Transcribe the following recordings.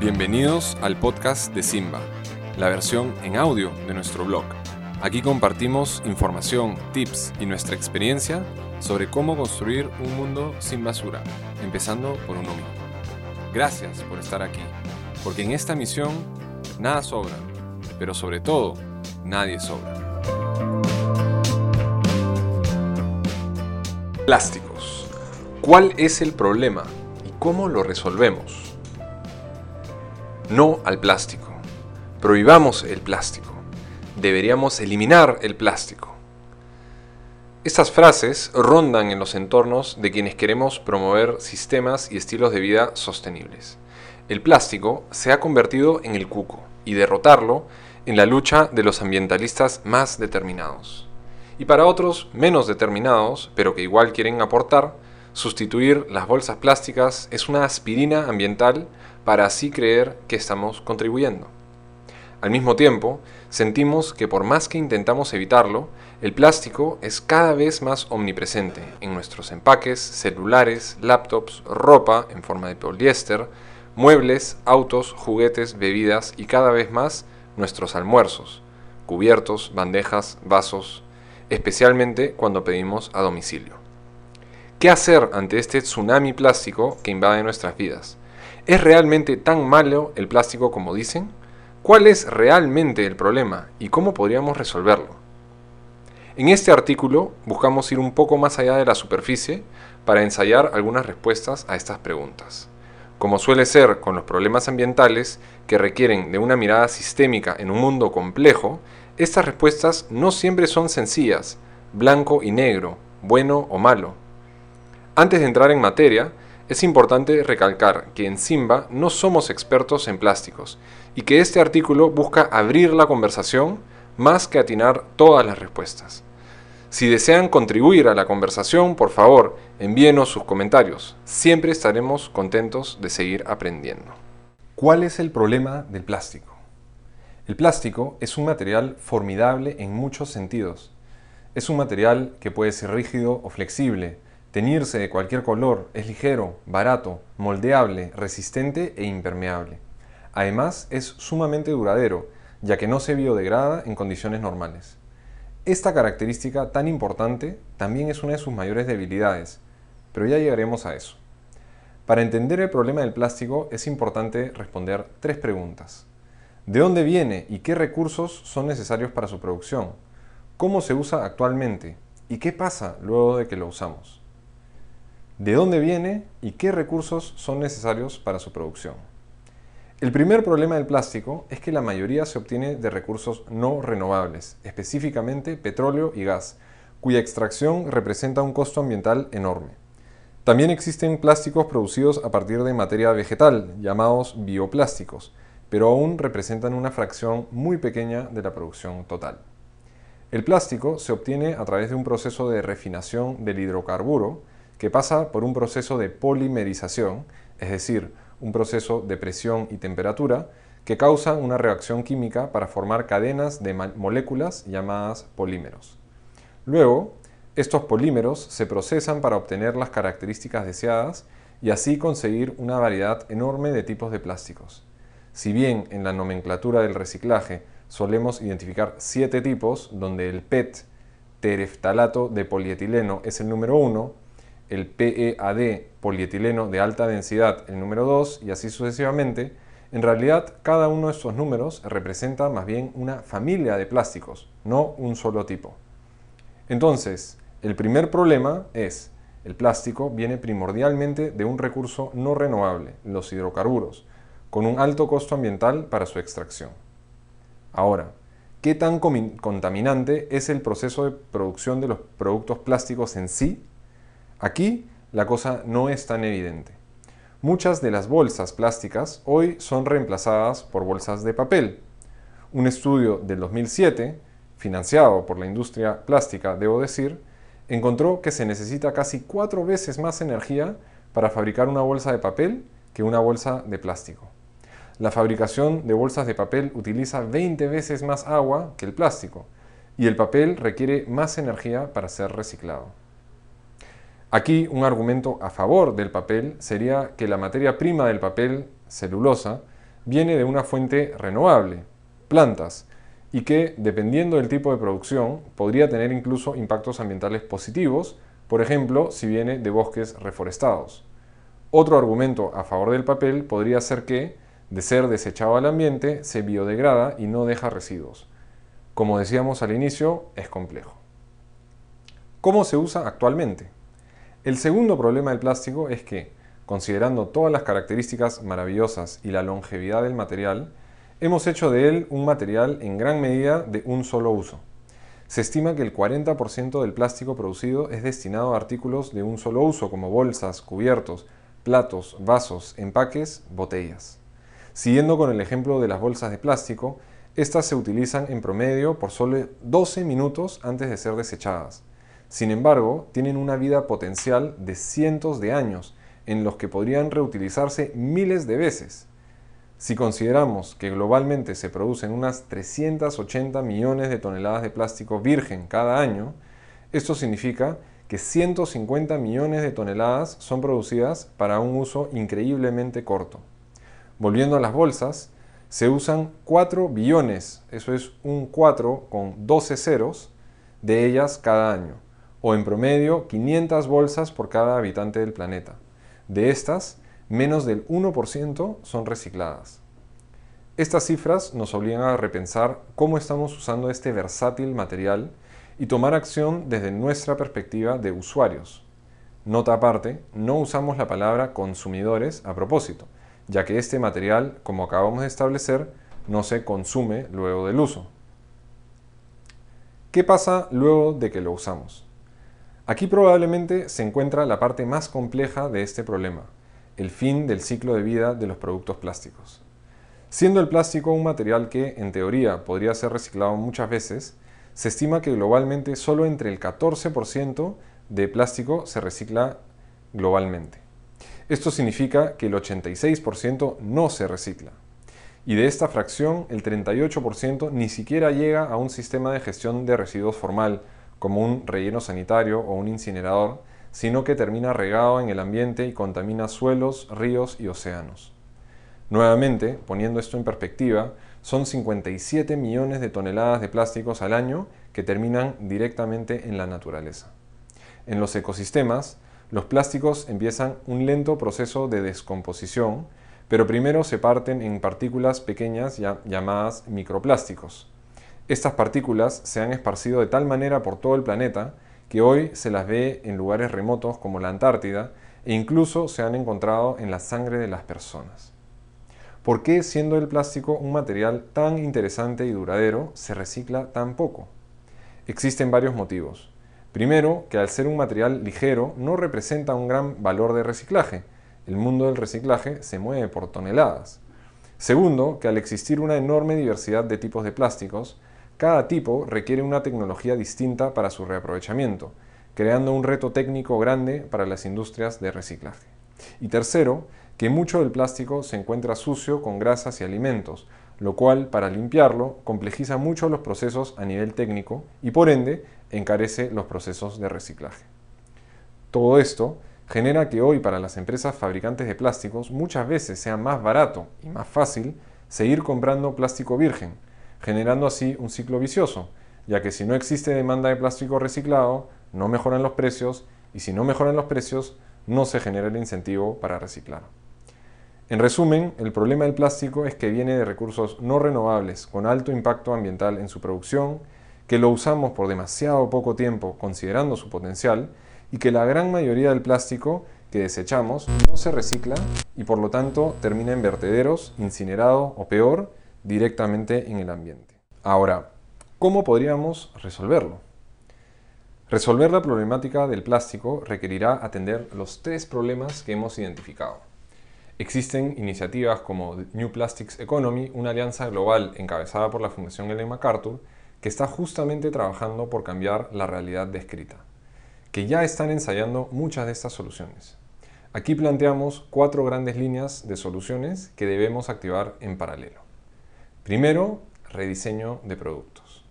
Bienvenidos al podcast de Simba, la versión en audio de nuestro blog. Aquí compartimos información, tips y nuestra experiencia sobre cómo construir un mundo sin basura, empezando por uno mismo. Gracias por estar aquí, porque en esta misión nada sobra, pero sobre todo, nadie sobra. Plásticos. ¿Cuál es el problema y cómo lo resolvemos? No al plástico. Prohibamos el plástico. Deberíamos eliminar el plástico. Estas frases rondan en los entornos de quienes queremos promover sistemas y estilos de vida sostenibles. El plástico se ha convertido en el cuco y derrotarlo en la lucha de los ambientalistas más determinados. Y para otros menos determinados, pero que igual quieren aportar, sustituir las bolsas plásticas es una aspirina ambiental para así creer que estamos contribuyendo. Al mismo tiempo, sentimos que por más que intentamos evitarlo, el plástico es cada vez más omnipresente en nuestros empaques, celulares, laptops, ropa en forma de poliéster, muebles, autos, juguetes, bebidas y cada vez más nuestros almuerzos, cubiertos, bandejas, vasos, especialmente cuando pedimos a domicilio. ¿Qué hacer ante este tsunami plástico que invade nuestras vidas? ¿Es realmente tan malo el plástico como dicen? ¿Cuál es realmente el problema y cómo podríamos resolverlo? En este artículo buscamos ir un poco más allá de la superficie para ensayar algunas respuestas a estas preguntas. Como suele ser con los problemas ambientales que requieren de una mirada sistémica en un mundo complejo, estas respuestas no siempre son sencillas, blanco y negro, bueno o malo. Antes de entrar en materia, es importante recalcar que en Simba no somos expertos en plásticos y que este artículo busca abrir la conversación más que atinar todas las respuestas. Si desean contribuir a la conversación, por favor, envíenos sus comentarios. Siempre estaremos contentos de seguir aprendiendo. ¿Cuál es el problema del plástico? El plástico es un material formidable en muchos sentidos. Es un material que puede ser rígido o flexible, teñirse de cualquier color, es ligero, barato, moldeable, resistente e impermeable. Además, es sumamente duradero, ya que no se biodegrada en condiciones normales. Esta característica tan importante también es una de sus mayores debilidades, pero ya llegaremos a eso. Para entender el problema del plástico es importante responder tres preguntas. ¿De dónde viene y qué recursos son necesarios para su producción? ¿Cómo se usa actualmente? ¿Y qué pasa luego de que lo usamos? ¿De dónde viene y qué recursos son necesarios para su producción? El primer problema del plástico es que la mayoría se obtiene de recursos no renovables, específicamente petróleo y gas, cuya extracción representa un costo ambiental enorme. También existen plásticos producidos a partir de materia vegetal, llamados bioplásticos, pero aún representan una fracción muy pequeña de la producción total. El plástico se obtiene a través de un proceso de refinación del hidrocarburo que pasa por un proceso de polimerización, es decir, un proceso de presión y temperatura que causa una reacción química para formar cadenas de moléculas llamadas polímeros. Luego, estos polímeros se procesan para obtener las características deseadas y así conseguir una variedad enorme de tipos de plásticos. Si bien en la nomenclatura del reciclaje solemos identificar siete tipos, donde el PET, tereftalato de polietileno, es el número uno, el PEAD, polietileno de alta densidad, el número 2, y así sucesivamente, en realidad cada uno de estos números representa más bien una familia de plásticos, no un solo tipo. Entonces, el primer problema es, el plástico viene primordialmente de un recurso no renovable, los hidrocarburos, con un alto costo ambiental para su extracción. Ahora, ¿qué tan contaminante es el proceso de producción de los productos plásticos en sí Aquí la cosa no es tan evidente. Muchas de las bolsas plásticas hoy son reemplazadas por bolsas de papel. Un estudio del 2007, financiado por la industria plástica, debo decir, encontró que se necesita casi cuatro veces más energía para fabricar una bolsa de papel que una bolsa de plástico. La fabricación de bolsas de papel utiliza 20 veces más agua que el plástico y el papel requiere más energía para ser reciclado. Aquí un argumento a favor del papel sería que la materia prima del papel, celulosa, viene de una fuente renovable, plantas, y que, dependiendo del tipo de producción, podría tener incluso impactos ambientales positivos, por ejemplo, si viene de bosques reforestados. Otro argumento a favor del papel podría ser que, de ser desechado al ambiente, se biodegrada y no deja residuos. Como decíamos al inicio, es complejo. ¿Cómo se usa actualmente? El segundo problema del plástico es que, considerando todas las características maravillosas y la longevidad del material, hemos hecho de él un material en gran medida de un solo uso. Se estima que el 40% del plástico producido es destinado a artículos de un solo uso, como bolsas, cubiertos, platos, vasos, empaques, botellas. Siguiendo con el ejemplo de las bolsas de plástico, estas se utilizan en promedio por solo 12 minutos antes de ser desechadas. Sin embargo, tienen una vida potencial de cientos de años, en los que podrían reutilizarse miles de veces. Si consideramos que globalmente se producen unas 380 millones de toneladas de plástico virgen cada año, esto significa que 150 millones de toneladas son producidas para un uso increíblemente corto. Volviendo a las bolsas, se usan 4 billones, eso es un 4 con 12 ceros, de ellas cada año, o en promedio 500 bolsas por cada habitante del planeta. De estas, menos del 1% son recicladas. Estas cifras nos obligan a repensar cómo estamos usando este versátil material y tomar acción desde nuestra perspectiva de usuarios. Nota aparte, no usamos la palabra consumidores a propósito, ya que este material, como acabamos de establecer, no se consume luego del uso. ¿Qué pasa luego de que lo usamos? Aquí probablemente se encuentra la parte más compleja de este problema, el fin del ciclo de vida de los productos plásticos. Siendo el plástico un material que, en teoría, podría ser reciclado muchas veces, se estima que globalmente solo entre el 14% de plástico se recicla globalmente. Esto significa que el 86% no se recicla. Y de esta fracción, el 38% ni siquiera llega a un sistema de gestión de residuos formal, como un relleno sanitario o un incinerador, sino que termina regado en el ambiente y contamina suelos, ríos y océanos. Nuevamente, poniendo esto en perspectiva, son 57 millones de toneladas de plásticos al año que terminan directamente en la naturaleza. En los ecosistemas, los plásticos empiezan un lento proceso de descomposición, pero primero se parten en partículas pequeñas llamadas microplásticos. Estas partículas se han esparcido de tal manera por todo el planeta que hoy se las ve en lugares remotos como la Antártida e incluso se han encontrado en la sangre de las personas. ¿Por qué siendo el plástico un material tan interesante y duradero se recicla tan poco? Existen varios motivos. Primero, que al ser un material ligero no representa un gran valor de reciclaje. El mundo del reciclaje se mueve por toneladas. Segundo, que al existir una enorme diversidad de tipos de plásticos, cada tipo requiere una tecnología distinta para su reaprovechamiento, creando un reto técnico grande para las industrias de reciclaje. Y tercero, que mucho del plástico se encuentra sucio con grasas y alimentos, lo cual para limpiarlo complejiza mucho los procesos a nivel técnico y por ende encarece los procesos de reciclaje. Todo esto genera que hoy para las empresas fabricantes de plásticos muchas veces sea más barato y más fácil seguir comprando plástico virgen, generando así un ciclo vicioso, ya que si no existe demanda de plástico reciclado, no mejoran los precios y si no mejoran los precios, no se genera el incentivo para reciclar. En resumen, el problema del plástico es que viene de recursos no renovables con alto impacto ambiental en su producción, que lo usamos por demasiado poco tiempo considerando su potencial y que la gran mayoría del plástico que desechamos no se recicla y por lo tanto termina en vertederos, incinerado o peor, directamente en el ambiente. Ahora, ¿cómo podríamos resolverlo? Resolver la problemática del plástico requerirá atender los tres problemas que hemos identificado. Existen iniciativas como New Plastics Economy, una alianza global encabezada por la Fundación Ellen MacArthur, que está justamente trabajando por cambiar la realidad descrita, que ya están ensayando muchas de estas soluciones. Aquí planteamos cuatro grandes líneas de soluciones que debemos activar en paralelo. Primero, rediseño de productos.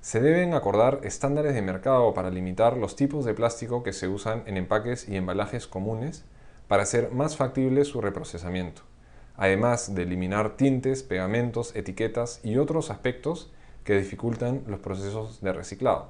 Se deben acordar estándares de mercado para limitar los tipos de plástico que se usan en empaques y embalajes comunes para hacer más factible su reprocesamiento. además de eliminar tintes, pegamentos, etiquetas y otros aspectos que dificultan los procesos de reciclado.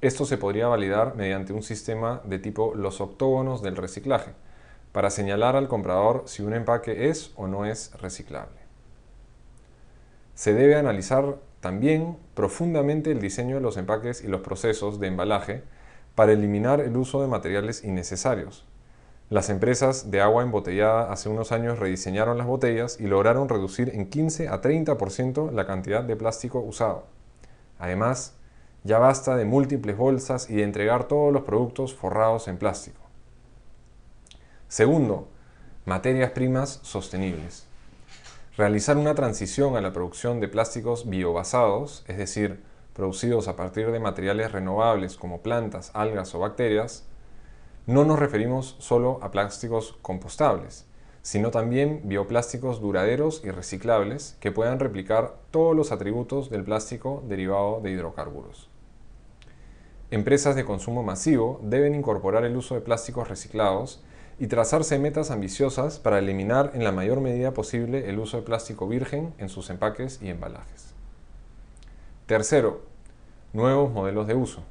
Esto se podría validar mediante un sistema de tipo los octógonos del reciclaje, para señalar al comprador si un empaque es o no es reciclable. Se debe analizar también profundamente el diseño de los empaques y los procesos de embalaje para eliminar el uso de materiales innecesarios. Las empresas de agua embotellada hace unos años rediseñaron las botellas y lograron reducir en 15 a 30% la cantidad de plástico usado. Además, ya basta de múltiples bolsas y de entregar todos los productos forrados en plástico. Segundo, materias primas sostenibles. Realizar una transición a la producción de plásticos biobasados, es decir, producidos a partir de materiales renovables como plantas, algas o bacterias, no nos referimos solo a plásticos compostables, sino también bioplásticos duraderos y reciclables que puedan replicar todos los atributos del plástico derivado de hidrocarburos. Empresas de consumo masivo deben incorporar el uso de plásticos reciclados y trazarse metas ambiciosas para eliminar en la mayor medida posible el uso de plástico virgen en sus empaques y embalajes. Tercero, nuevos modelos de uso.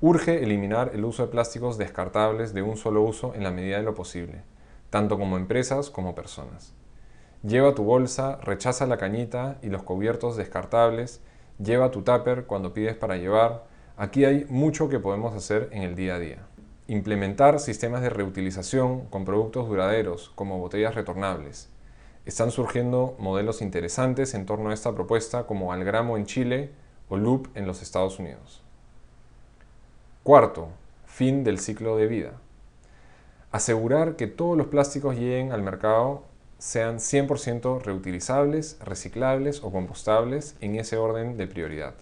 Urge eliminar el uso de plásticos descartables de un solo uso en la medida de lo posible, tanto como empresas como personas. Lleva tu bolsa, rechaza la cañita y los cubiertos descartables, lleva tu tupper cuando pides para llevar. Aquí hay mucho que podemos hacer en el día a día. Implementar sistemas de reutilización con productos duraderos como botellas retornables. Están surgiendo modelos interesantes en torno a esta propuesta como Algramo en Chile o Loop en los Estados Unidos. Cuarto, fin del ciclo de vida. Asegurar que todos los plásticos lleguen al mercado sean 100% reutilizables, reciclables o compostables en ese orden de prioridad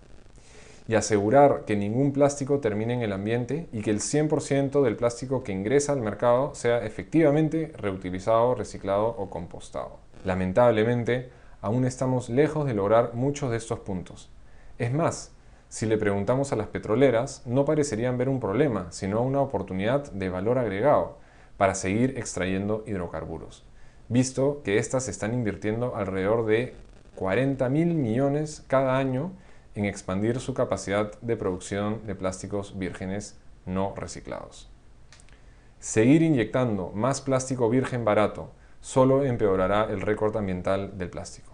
y asegurar que ningún plástico termine en el ambiente y que el 100% del plástico que ingresa al mercado sea efectivamente reutilizado, reciclado o compostado. Lamentablemente, aún estamos lejos de lograr muchos de estos puntos. Es más, si le preguntamos a las petroleras, no parecerían ver un problema, sino una oportunidad de valor agregado para seguir extrayendo hidrocarburos, visto que éstas están invirtiendo alrededor de 40 mil millones cada año en expandir su capacidad de producción de plásticos vírgenes no reciclados. Seguir inyectando más plástico virgen barato solo empeorará el récord ambiental del plástico.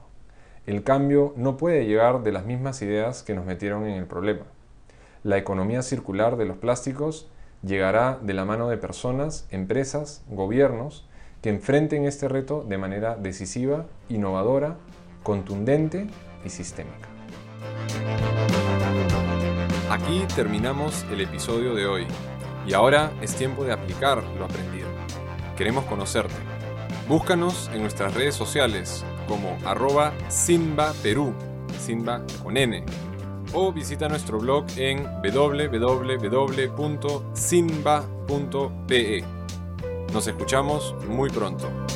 El cambio no puede llegar de las mismas ideas que nos metieron en el problema. La economía circular de los plásticos llegará de la mano de personas, empresas, gobiernos que enfrenten este reto de manera decisiva, innovadora, contundente y sistémica. Aquí terminamos el episodio de hoy y ahora es tiempo de aplicar lo aprendido. Queremos conocerte. Búscanos en nuestras redes sociales como arroba Simba Perú, Simba con N, o visita nuestro blog en www.simba.pe. Nos escuchamos muy pronto.